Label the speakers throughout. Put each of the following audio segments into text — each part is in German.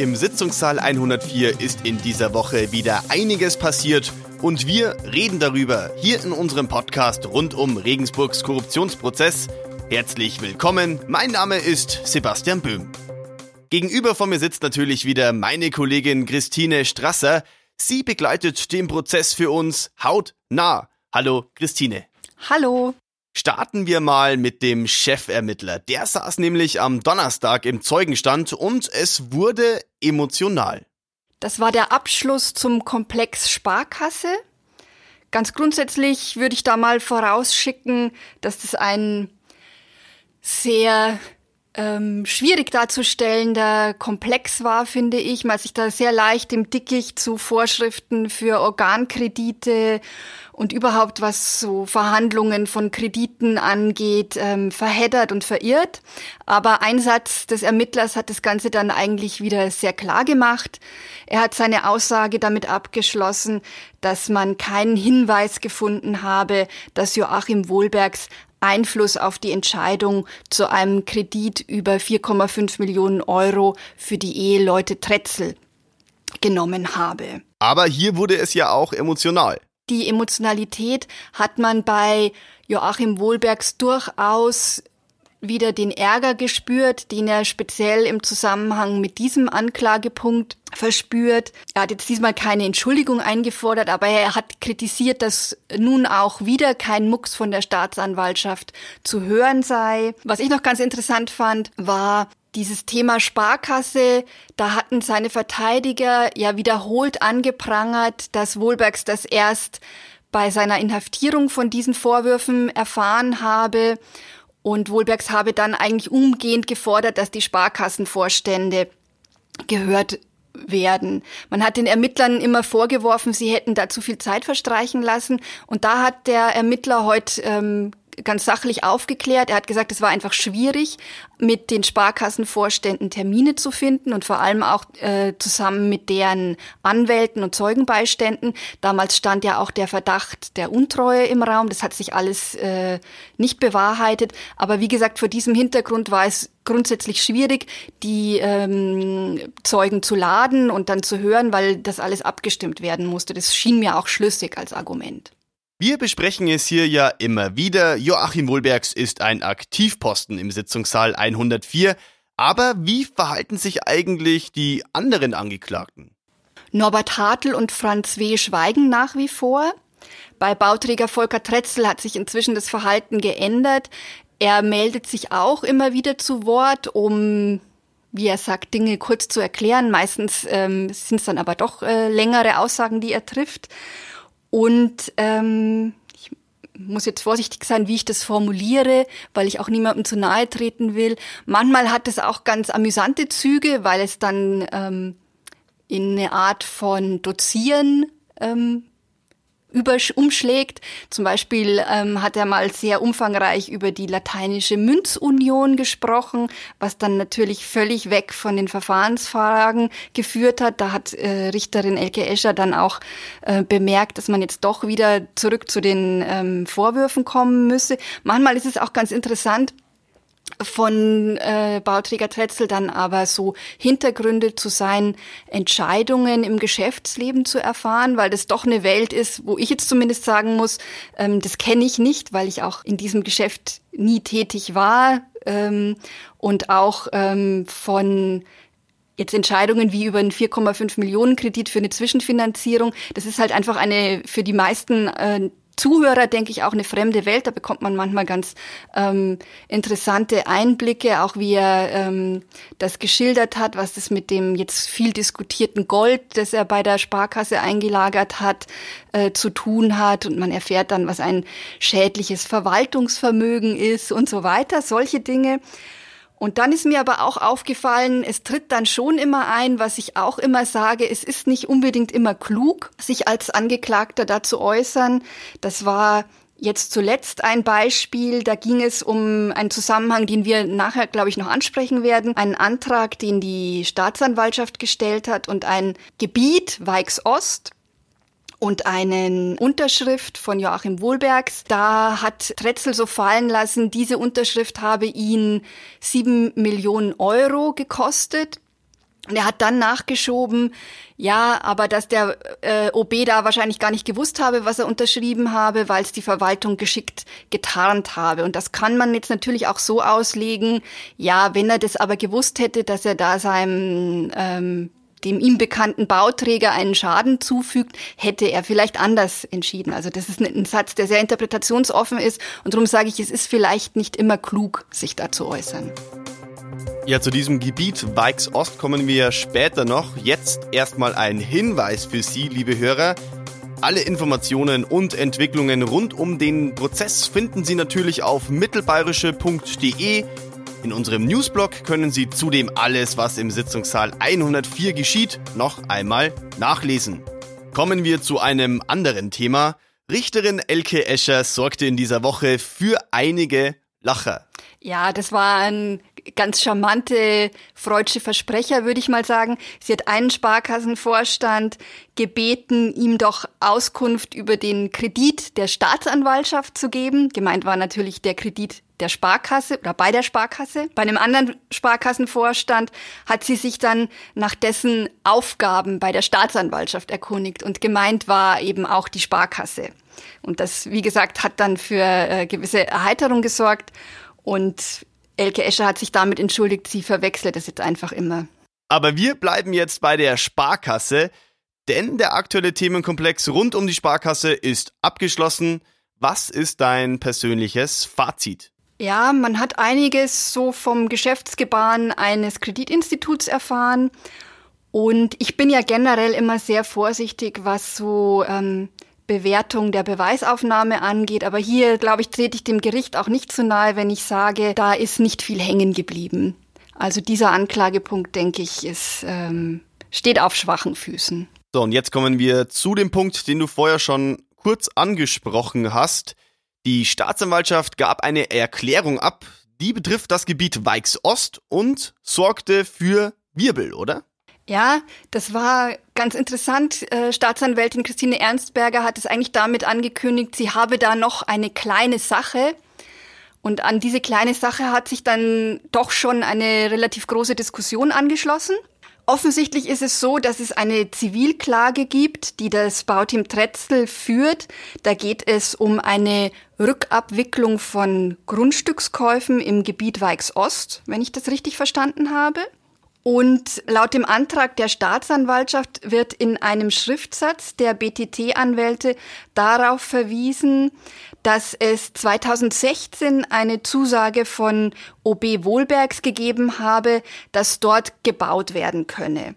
Speaker 1: Im Sitzungssaal 104 ist in dieser Woche wieder einiges passiert und wir reden darüber hier in unserem Podcast rund um Regensburgs Korruptionsprozess. Herzlich willkommen, mein Name ist Sebastian Böhm. Gegenüber von mir sitzt natürlich wieder meine Kollegin Christine Strasser. Sie begleitet den Prozess für uns hautnah. Hallo Christine.
Speaker 2: Hallo.
Speaker 1: Starten wir mal mit dem Chefermittler. Der saß nämlich am Donnerstag im Zeugenstand und es wurde emotional.
Speaker 2: Das war der Abschluss zum Komplex Sparkasse. Ganz grundsätzlich würde ich da mal vorausschicken, dass das ein sehr ähm, schwierig darzustellender Komplex war, finde ich. Man sich da sehr leicht im Dickicht zu Vorschriften für Organkredite und überhaupt was so Verhandlungen von Krediten angeht, ähm, verheddert und verirrt. Aber ein Satz des Ermittlers hat das Ganze dann eigentlich wieder sehr klar gemacht. Er hat seine Aussage damit abgeschlossen, dass man keinen Hinweis gefunden habe, dass Joachim Wohlbergs Einfluss auf die Entscheidung zu einem Kredit über 4,5 Millionen Euro für die Eheleute Tretzel genommen habe.
Speaker 1: Aber hier wurde es ja auch emotional.
Speaker 2: Die Emotionalität hat man bei Joachim Wohlbergs durchaus wieder den Ärger gespürt, den er speziell im Zusammenhang mit diesem Anklagepunkt verspürt. Er hat jetzt diesmal keine Entschuldigung eingefordert, aber er hat kritisiert, dass nun auch wieder kein Mucks von der Staatsanwaltschaft zu hören sei. Was ich noch ganz interessant fand, war dieses Thema Sparkasse, da hatten seine Verteidiger ja wiederholt angeprangert, dass Wohlbergs das erst bei seiner Inhaftierung von diesen Vorwürfen erfahren habe und Wohlbergs habe dann eigentlich umgehend gefordert, dass die Sparkassenvorstände gehört werden. Man hat den Ermittlern immer vorgeworfen, sie hätten da zu viel Zeit verstreichen lassen. Und da hat der Ermittler heute ähm, ganz sachlich aufgeklärt. Er hat gesagt, es war einfach schwierig, mit den Sparkassenvorständen Termine zu finden und vor allem auch äh, zusammen mit deren Anwälten und Zeugenbeiständen. Damals stand ja auch der Verdacht der Untreue im Raum. Das hat sich alles äh, nicht bewahrheitet. Aber wie gesagt, vor diesem Hintergrund war es grundsätzlich schwierig, die ähm, Zeugen zu laden und dann zu hören, weil das alles abgestimmt werden musste. Das schien mir auch schlüssig als Argument.
Speaker 1: Wir besprechen es hier ja immer wieder. Joachim Wohlbergs ist ein Aktivposten im Sitzungssaal 104. Aber wie verhalten sich eigentlich die anderen Angeklagten?
Speaker 2: Norbert Hartl und Franz W. schweigen nach wie vor. Bei Bauträger Volker Tretzel hat sich inzwischen das Verhalten geändert. Er meldet sich auch immer wieder zu Wort, um wie er sagt, Dinge kurz zu erklären. Meistens ähm, sind es dann aber doch äh, längere Aussagen, die er trifft. Und ähm, ich muss jetzt vorsichtig sein, wie ich das formuliere, weil ich auch niemandem zu nahe treten will. Manchmal hat es auch ganz amüsante Züge, weil es dann ähm, in eine Art von Dozieren ähm, umschlägt. Zum Beispiel ähm, hat er mal sehr umfangreich über die lateinische Münzunion gesprochen, was dann natürlich völlig weg von den Verfahrensfragen geführt hat. Da hat äh, Richterin Elke Escher dann auch äh, bemerkt, dass man jetzt doch wieder zurück zu den ähm, Vorwürfen kommen müsse. Manchmal ist es auch ganz interessant, von äh, Bauträger Tretzel dann aber so Hintergründe zu seinen Entscheidungen im Geschäftsleben zu erfahren, weil das doch eine Welt ist, wo ich jetzt zumindest sagen muss, ähm, das kenne ich nicht, weil ich auch in diesem Geschäft nie tätig war ähm, und auch ähm, von jetzt Entscheidungen wie über einen 4,5 Millionen Kredit für eine Zwischenfinanzierung, das ist halt einfach eine für die meisten äh, Zuhörer, denke ich, auch eine fremde Welt. Da bekommt man manchmal ganz ähm, interessante Einblicke, auch wie er ähm, das geschildert hat, was das mit dem jetzt viel diskutierten Gold, das er bei der Sparkasse eingelagert hat, äh, zu tun hat. Und man erfährt dann, was ein schädliches Verwaltungsvermögen ist und so weiter. Solche Dinge. Und dann ist mir aber auch aufgefallen, es tritt dann schon immer ein, was ich auch immer sage, es ist nicht unbedingt immer klug, sich als Angeklagter da zu äußern. Das war jetzt zuletzt ein Beispiel, da ging es um einen Zusammenhang, den wir nachher, glaube ich, noch ansprechen werden. Einen Antrag, den die Staatsanwaltschaft gestellt hat und ein Gebiet, Weichs Ost, und einen Unterschrift von Joachim Wohlbergs. Da hat Tretzel so fallen lassen, diese Unterschrift habe ihn sieben Millionen Euro gekostet. Und er hat dann nachgeschoben, ja, aber dass der äh, OB da wahrscheinlich gar nicht gewusst habe, was er unterschrieben habe, weil es die Verwaltung geschickt getarnt habe. Und das kann man jetzt natürlich auch so auslegen, ja, wenn er das aber gewusst hätte, dass er da seinem ähm, dem ihm bekannten Bauträger einen Schaden zufügt, hätte er vielleicht anders entschieden. Also das ist ein Satz, der sehr interpretationsoffen ist und darum sage ich, es ist vielleicht nicht immer klug, sich da zu äußern.
Speaker 1: Ja, zu diesem Gebiet Weichs Ost kommen wir später noch. Jetzt erstmal ein Hinweis für Sie, liebe Hörer. Alle Informationen und Entwicklungen rund um den Prozess finden Sie natürlich auf mittelbayerische.de. In unserem Newsblog können Sie zudem alles, was im Sitzungssaal 104 geschieht, noch einmal nachlesen. Kommen wir zu einem anderen Thema. Richterin Elke Escher sorgte in dieser Woche für einige Lacher.
Speaker 2: Ja, das war ein ganz charmante freudsche Versprecher, würde ich mal sagen. Sie hat einen Sparkassenvorstand gebeten, ihm doch Auskunft über den Kredit der Staatsanwaltschaft zu geben. Gemeint war natürlich der Kredit der Sparkasse oder bei der Sparkasse. Bei einem anderen Sparkassenvorstand hat sie sich dann nach dessen Aufgaben bei der Staatsanwaltschaft erkundigt und gemeint war eben auch die Sparkasse. Und das, wie gesagt, hat dann für äh, gewisse Erheiterung gesorgt und Elke Escher hat sich damit entschuldigt, sie verwechselt es jetzt einfach immer.
Speaker 1: Aber wir bleiben jetzt bei der Sparkasse, denn der aktuelle Themenkomplex rund um die Sparkasse ist abgeschlossen. Was ist dein persönliches Fazit?
Speaker 2: Ja, man hat einiges so vom Geschäftsgebaren eines Kreditinstituts erfahren. Und ich bin ja generell immer sehr vorsichtig, was so ähm, Bewertung der Beweisaufnahme angeht. Aber hier, glaube ich, trete ich dem Gericht auch nicht zu nahe, wenn ich sage, da ist nicht viel hängen geblieben. Also dieser Anklagepunkt, denke ich, ist, ähm, steht auf schwachen Füßen.
Speaker 1: So, und jetzt kommen wir zu dem Punkt, den du vorher schon kurz angesprochen hast. Die Staatsanwaltschaft gab eine Erklärung ab, die betrifft das Gebiet Weichs Ost und sorgte für Wirbel, oder?
Speaker 2: Ja, das war ganz interessant. Äh, Staatsanwältin Christine Ernstberger hat es eigentlich damit angekündigt, sie habe da noch eine kleine Sache. Und an diese kleine Sache hat sich dann doch schon eine relativ große Diskussion angeschlossen. Offensichtlich ist es so, dass es eine Zivilklage gibt, die das Bauteam Tretzel führt. Da geht es um eine Rückabwicklung von Grundstückskäufen im Gebiet Weichs Ost, wenn ich das richtig verstanden habe. Und laut dem Antrag der Staatsanwaltschaft wird in einem Schriftsatz der BTT-Anwälte darauf verwiesen, dass es 2016 eine Zusage von OB Wohlbergs gegeben habe, dass dort gebaut werden könne.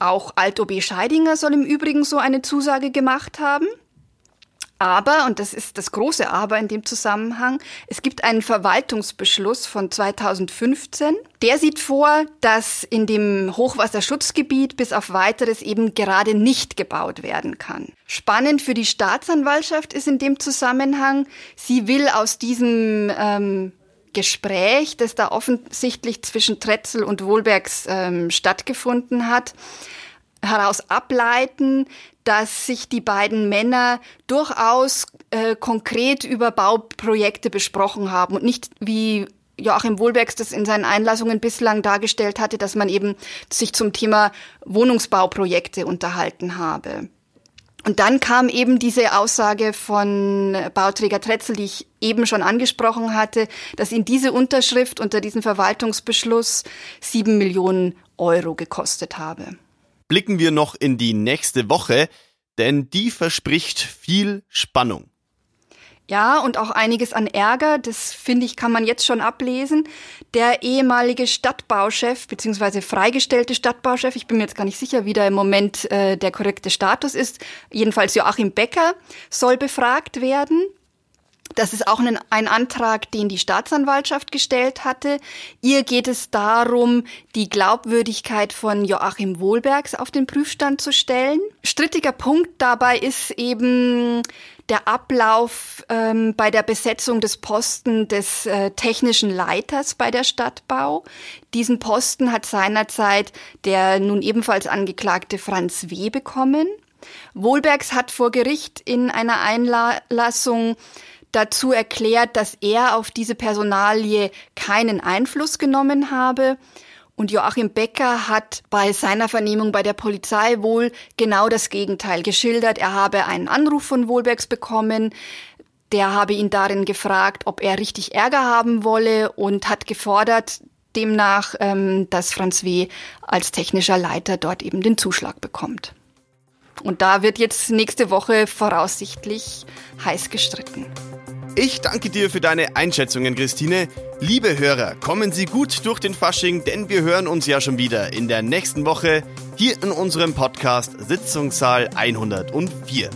Speaker 2: Auch Alt-OB Scheidinger soll im Übrigen so eine Zusage gemacht haben. Aber, und das ist das große Aber in dem Zusammenhang, es gibt einen Verwaltungsbeschluss von 2015. Der sieht vor, dass in dem Hochwasserschutzgebiet bis auf weiteres eben gerade nicht gebaut werden kann. Spannend für die Staatsanwaltschaft ist in dem Zusammenhang, sie will aus diesem ähm, Gespräch, das da offensichtlich zwischen Tretzel und Wohlbergs ähm, stattgefunden hat, heraus ableiten, dass sich die beiden Männer durchaus äh, konkret über Bauprojekte besprochen haben und nicht wie Joachim Wohlbergs das in seinen Einlassungen bislang dargestellt hatte, dass man eben sich zum Thema Wohnungsbauprojekte unterhalten habe. Und dann kam eben diese Aussage von Bauträger Tretzel, die ich eben schon angesprochen hatte, dass ihn diese Unterschrift unter diesem Verwaltungsbeschluss sieben Millionen Euro gekostet habe
Speaker 1: blicken wir noch in die nächste Woche, denn die verspricht viel Spannung.
Speaker 2: Ja, und auch einiges an Ärger, das finde ich, kann man jetzt schon ablesen. Der ehemalige Stadtbauchef, beziehungsweise freigestellte Stadtbauchef, ich bin mir jetzt gar nicht sicher, wie da im Moment äh, der korrekte Status ist, jedenfalls Joachim Becker, soll befragt werden. Das ist auch ein, ein, Antrag, den die Staatsanwaltschaft gestellt hatte. Ihr geht es darum, die Glaubwürdigkeit von Joachim Wohlbergs auf den Prüfstand zu stellen. Strittiger Punkt dabei ist eben der Ablauf ähm, bei der Besetzung des Posten des äh, technischen Leiters bei der Stadtbau. Diesen Posten hat seinerzeit der nun ebenfalls angeklagte Franz W. bekommen. Wohlbergs hat vor Gericht in einer Einlassung dazu erklärt, dass er auf diese Personalie keinen Einfluss genommen habe. Und Joachim Becker hat bei seiner Vernehmung bei der Polizei wohl genau das Gegenteil geschildert. Er habe einen Anruf von Wohlbergs bekommen. Der habe ihn darin gefragt, ob er richtig Ärger haben wolle und hat gefordert, demnach, ähm, dass Franz W. als technischer Leiter dort eben den Zuschlag bekommt. Und da wird jetzt nächste Woche voraussichtlich heiß gestritten.
Speaker 1: Ich danke dir für deine Einschätzungen, Christine. Liebe Hörer, kommen Sie gut durch den Fasching, denn wir hören uns ja schon wieder in der nächsten Woche hier in unserem Podcast Sitzungssaal 104.